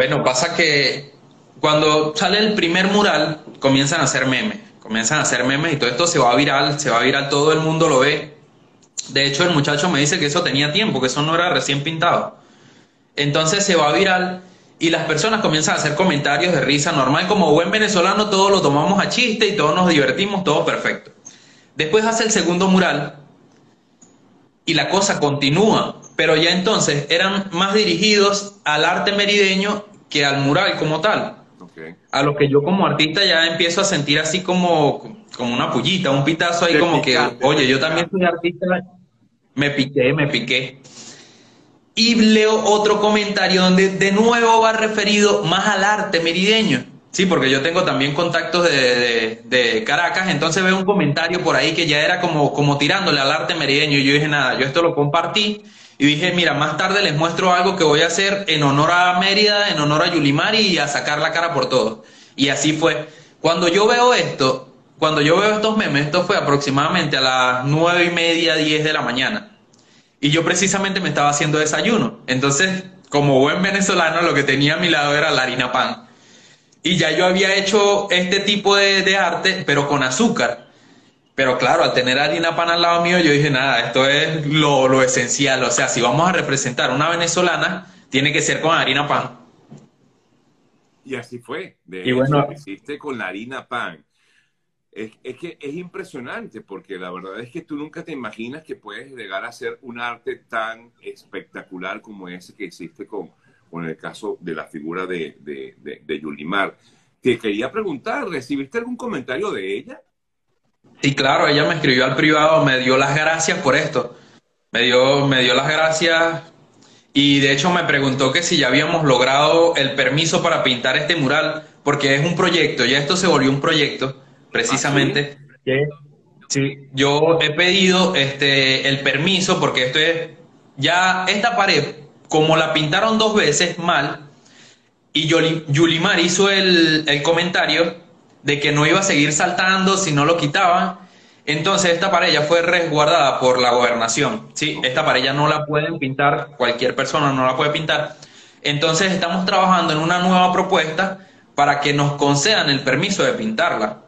Bueno, pasa que cuando sale el primer mural, comienzan a hacer memes, comienzan a hacer memes y todo esto se va viral, se va viral, todo el mundo lo ve. De hecho, el muchacho me dice que eso tenía tiempo, que eso no era recién pintado. Entonces se va viral y las personas comienzan a hacer comentarios de risa normal, como buen venezolano, todos lo tomamos a chiste y todos nos divertimos, todo perfecto. Después hace el segundo mural y la cosa continúa, pero ya entonces eran más dirigidos al arte merideño que al mural como tal. A lo que yo como artista ya empiezo a sentir así como, como una pullita, un pitazo ahí como que, oye, yo también soy artista, me piqué, me piqué. Y leo otro comentario donde de nuevo va referido más al arte merideño. Sí, porque yo tengo también contactos de, Caracas, entonces veo un comentario por ahí que ya era como, como tirándole al arte merideño. Y yo dije, nada, yo esto lo compartí y dije, mira, más tarde les muestro algo que voy a hacer en honor a Mérida, en honor a Yulimari y a sacar la cara por todo. Y así fue. Cuando yo veo esto, cuando yo veo estos memes, esto fue aproximadamente a las nueve y media, diez de la mañana. Y yo precisamente me estaba haciendo desayuno. Entonces, como buen venezolano, lo que tenía a mi lado era la harina pan. Y ya yo había hecho este tipo de, arte, pero con azúcar. Pero claro, al tener harina pan al lado mío, yo dije, nada, esto es lo, esencial. O sea, si vamos a representar una venezolana, tiene que ser con harina pan. Y así fue. De y bueno, hiciste con la harina pan es, que es impresionante porque la verdad es que tú nunca te imaginas que puedes llegar a hacer un arte tan espectacular como ese que hiciste con, con el caso de la figura de, de, Yulimar. Te quería preguntar, ¿recibiste algún comentario de ella? Sí, claro, ella me escribió al privado, me dio las gracias por esto. Me dio, me dio las gracias y de hecho me preguntó que si ya habíamos logrado el permiso para pintar este mural, porque es un proyecto, ya esto se volvió un proyecto precisamente. sí, yo he pedido este, el permiso porque esto es, ya esta pared, como la pintaron dos veces mal, y Yulimar hizo el, el comentario de que no iba a seguir saltando si no lo quitaban, entonces esta pared ya fue resguardada por la gobernación. Sí, esta pared ya no la pueden pintar, cualquier persona no la puede pintar. Entonces estamos trabajando en una nueva propuesta para que nos concedan el permiso de pintarla.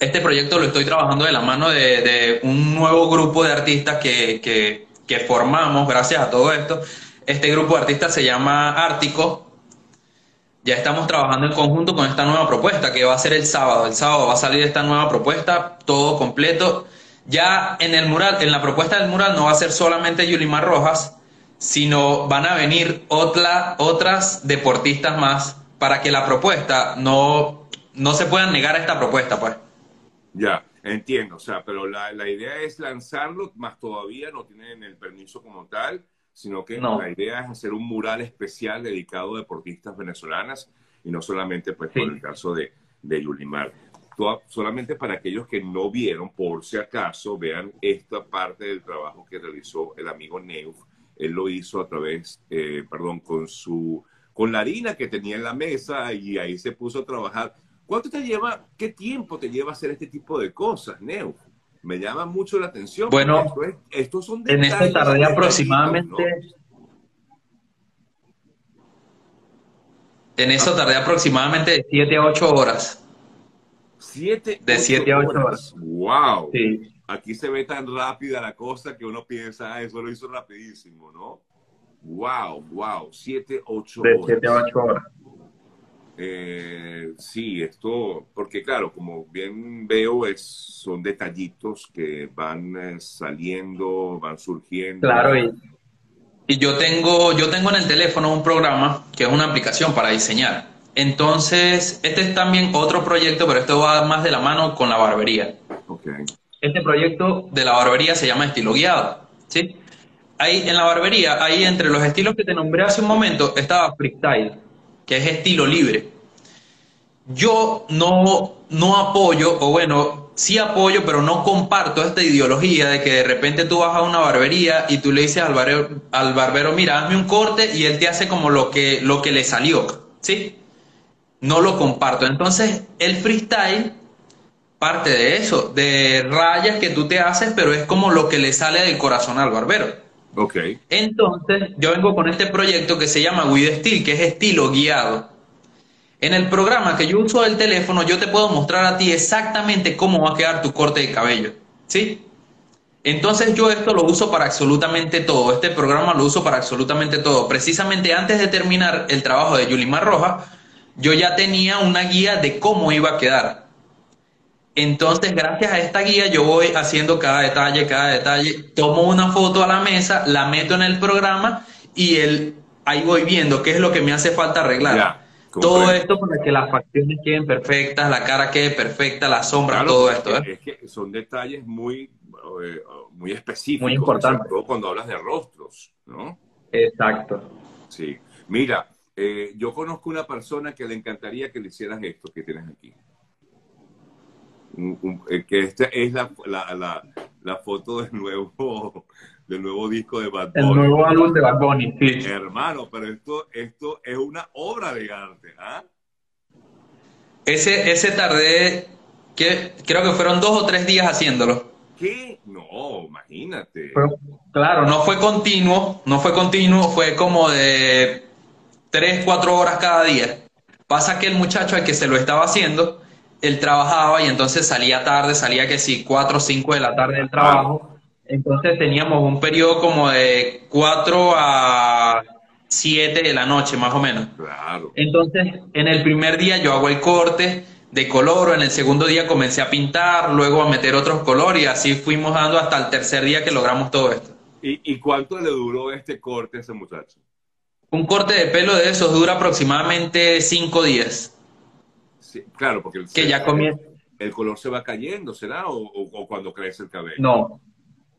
Este proyecto lo estoy trabajando de la mano de, un nuevo grupo de artistas que, formamos gracias a todo esto. Este grupo de artistas se llama Ártico. Ya estamos trabajando en conjunto con esta nueva propuesta que va a ser el sábado. El sábado va a salir esta nueva propuesta, todo completo. Ya en el mural, en la propuesta del mural no va a ser solamente Yulimar Rojas, sino van a venir otra, otras deportistas más para que la propuesta no, no se puedan negar a esta propuesta, pues. Ya, entiendo, o sea, pero la, idea es lanzarlo, más todavía no tienen el permiso como tal, sino que la idea es hacer un mural especial dedicado a deportistas venezolanas y no solamente pues por el caso de, de Yulimar. solamente para aquellos que no vieron, por si acaso, vean esta parte del trabajo que realizó el amigo Neuf. Él lo hizo a través, eh, perdón, con su, con la harina que tenía en la mesa y ahí se puso a trabajar ¿Cuánto te lleva, qué tiempo te lleva hacer este tipo de cosas, Neo? Me llama mucho la atención. Bueno, estos son en esta tardé aproximadamente... En eso tardé aproximadamente de 7 a 8 horas. ¿Siete? De 7 a 8 horas. ¡Wow! Sí. Aquí se ve tan rápida la cosa que uno piensa, ah, eso lo hizo rapidísimo, ¿no? ¡Wow! ¡Wow! 7, 8 horas. De 7 a 8 horas. Eh, sí, esto, porque claro, como bien veo, es, son detallitos que van eh, saliendo, van surgiendo. Claro, y, yo tengo, yo tengo en el teléfono un programa que es una aplicación para diseñar. Entonces, este es también otro proyecto, pero esto va más de la mano con la barbería. Okay. Este proyecto de la barbería se llama estilo guiado, ¿sí? Ahí en la barbería, ahí entre los estilos que te nombré hace un momento, estaba freestyle que es estilo libre. Yo no, no apoyo, o bueno, sí apoyo, pero no comparto esta ideología de que de repente tú vas a una barbería y tú le dices al barbero, al barbero mira, hazme un corte y él te hace como lo que, lo que le salió, ¿sí? No lo comparto. Entonces, el freestyle parte de eso, de rayas que tú te haces, pero es como lo que le sale del corazón al barbero. Ok. Entonces, yo vengo con este proyecto que se llama With Steel, que es estilo guiado. En el programa que yo uso del teléfono, yo te puedo mostrar a ti exactamente cómo va a quedar tu corte de cabello. ¿Sí? Entonces yo esto lo uso para absolutamente todo. Este programa lo uso para absolutamente todo. Precisamente antes de terminar el trabajo de Yulimar Roja, yo ya tenía una guía de cómo iba a quedar. Entonces, gracias a esta guía, yo voy haciendo cada detalle, cada detalle, tomo una foto a la mesa, la meto en el programa y el, ahí voy viendo qué es lo que me hace falta arreglar. todo esto para que las facciones queden perfectas, la cara quede perfecta, la sombra, todo esto. ¿eh? Es que son detalles muy, eh, muy específicos. Muy importantes. cuando hablas de rostros, ¿no? Exacto. Sí. Mira, eh, yo conozco una persona que le encantaría que le hicieras esto que tienes aquí. Eh, que esta es la, la, la, foto del nuevo, del nuevo disco de Bad Bunny. El nuevo álbum de Bad Bunny, sí. Hermano, pero esto, esto es una obra de arte, ¿ah? Ese, ese tardé, que, creo que fueron dos o tres días haciéndolo. ¿Qué? No, imagínate. claro, no fue continuo, no fue continuo, fue como de tres, cuatro horas cada día. Pasa que el muchacho al que se lo estaba haciendo, él trabajaba y entonces salía tarde, salía que sí, cuatro o cinco de la tarde del trabajo. Entonces teníamos un periodo como de cuatro a siete de la noche, más o menos. Claro. Entonces, en el primer día yo hago el corte de color, en el segundo día comencé a pintar, luego a meter otros colores y así fuimos dando hasta el tercer día que logramos todo esto. ¿Y, y cuánto le duró este corte a ese muchacho? Un corte de pelo de esos dura aproximadamente cinco días. Claro, porque el, que ya comienza. el color se va cayendo, ¿será? O, cuando crece el cabello? No,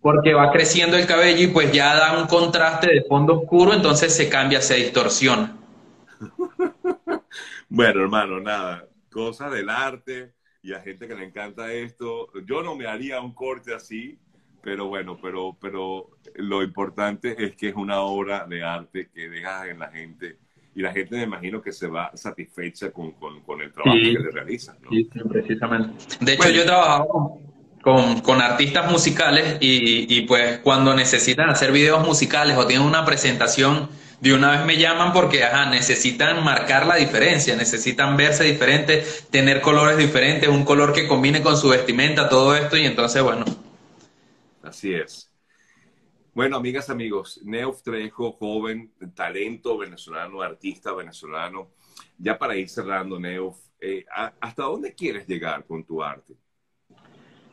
porque va creciendo el cabello y pues ya da un contraste de fondo oscuro, entonces se cambia, se distorsiona. bueno, hermano, nada, cosas del arte y a gente que le encanta esto. Yo no me haría un corte así, pero bueno, pero, pero lo importante es que es una obra de arte que deja en la gente y la gente me imagino que se va satisfecha con, el trabajo que le realizan. Sí, precisamente. De hecho, yo he trabajado con, artistas musicales y, y, pues cuando necesitan hacer videos musicales o tienen una presentación, de una vez me llaman porque ajá, necesitan marcar la diferencia, necesitan verse diferentes, tener colores diferentes, un color que combine con su vestimenta, todo esto y entonces bueno, Así es. Bueno, amigas, amigos, Neuf Trejo, joven, talento venezolano, artista venezolano. Ya para ir cerrando, Neuf, eh, ¿hasta dónde quieres llegar con tu arte?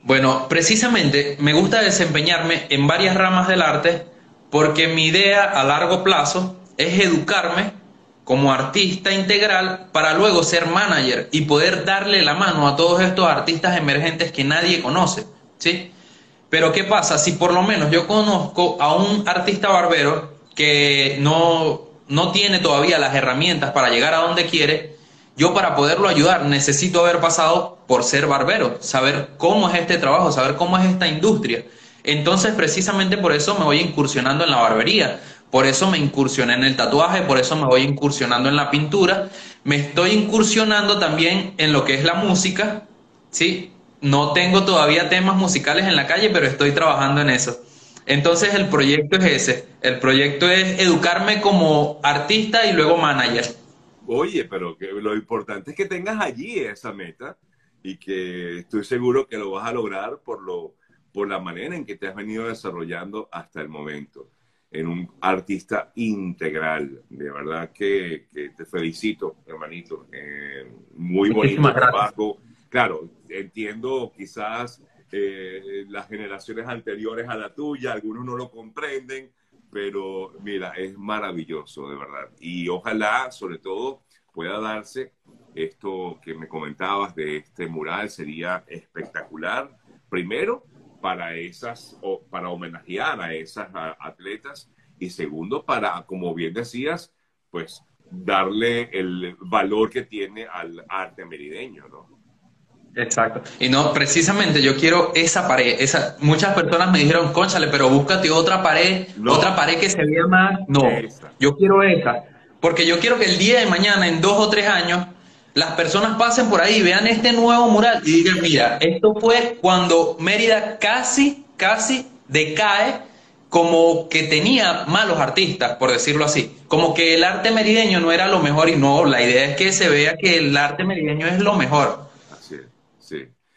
Bueno, precisamente me gusta desempeñarme en varias ramas del arte porque mi idea a largo plazo es educarme como artista integral para luego ser manager y poder darle la mano a todos estos artistas emergentes que nadie conoce, ¿sí? Pero ¿qué pasa? Si por lo menos yo conozco a un artista barbero que no, no tiene todavía las herramientas para llegar a donde quiere, yo para poderlo ayudar necesito haber pasado por ser barbero, saber cómo es este trabajo, saber cómo es esta industria. Entonces, precisamente por eso me voy incursionando en la barbería, por eso me incursioné en el tatuaje, por eso me voy incursionando en la pintura, me estoy incursionando también en lo que es la música, ¿sí? No tengo todavía temas musicales en la calle, pero estoy trabajando en eso. Entonces el proyecto es ese. El proyecto es educarme como artista y luego manager. Oye, pero que lo importante es que tengas allí esa meta y que estoy seguro que lo vas a lograr por, lo, por la manera en que te has venido desarrollando hasta el momento en un artista integral. De verdad que, te felicito, hermanito. Eh, muy bonito trabajo claro, entiendo quizás eh, las generaciones anteriores a la tuya, algunos no lo comprenden, pero mira, es maravilloso, de verdad. Y ojalá, sobre todo, pueda darse esto que me comentabas de este mural, sería espectacular. Primero, para esas, o para homenajear a esas atletas, y segundo, para, como bien decías, pues darle el valor que tiene al arte merideño, ¿no? Exacto. Y no, precisamente yo quiero esa pared. Esa, muchas personas me dijeron, conchale, pero búscate otra pared, otra pared que se vea más. No, yo quiero esa. Porque yo quiero que el día de mañana, en dos o tres años, las personas pasen por ahí, vean este nuevo mural y digan, mira, esto fue cuando Mérida casi, casi decae como que tenía malos artistas, por decirlo así. Como que el arte merideño no era lo mejor y no, la idea es que se vea que el arte merideño es lo mejor.